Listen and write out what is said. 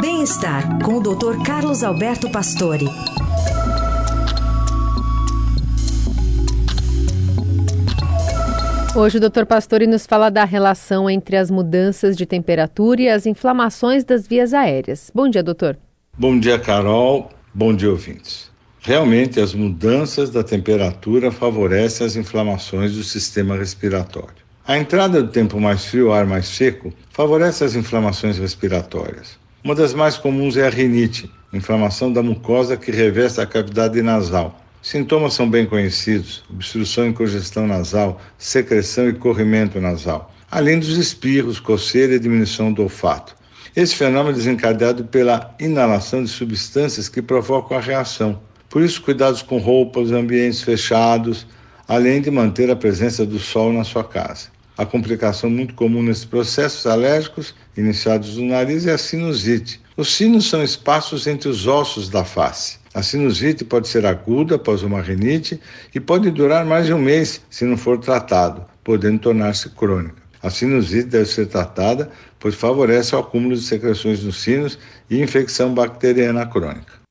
Bem-estar com o Dr. Carlos Alberto Pastore. Hoje o Dr. Pastore nos fala da relação entre as mudanças de temperatura e as inflamações das vias aéreas. Bom dia, doutor. Bom dia, Carol. Bom dia, ouvintes. Realmente, as mudanças da temperatura favorecem as inflamações do sistema respiratório. A entrada do tempo mais frio, ar mais seco, favorece as inflamações respiratórias. Uma das mais comuns é a rinite, inflamação da mucosa que reveste a cavidade nasal Sintomas são bem conhecidos: obstrução e congestão nasal, secreção e corrimento nasal, além dos espirros, coceira e diminuição do olfato. Esse fenômeno é desencadeado pela inalação de substâncias que provocam a reação. Por isso, cuidados com roupas, ambientes fechados, além de manter a presença do sol na sua casa. A complicação muito comum nesses processos alérgicos, iniciados no nariz, é a sinusite. Os sinos são espaços entre os ossos da face. A sinusite pode ser aguda após uma rinite e pode durar mais de um mês se não for tratado, podendo tornar-se crônica. A sinusite deve ser tratada, pois favorece o acúmulo de secreções nos sinos e infecção bacteriana crônica.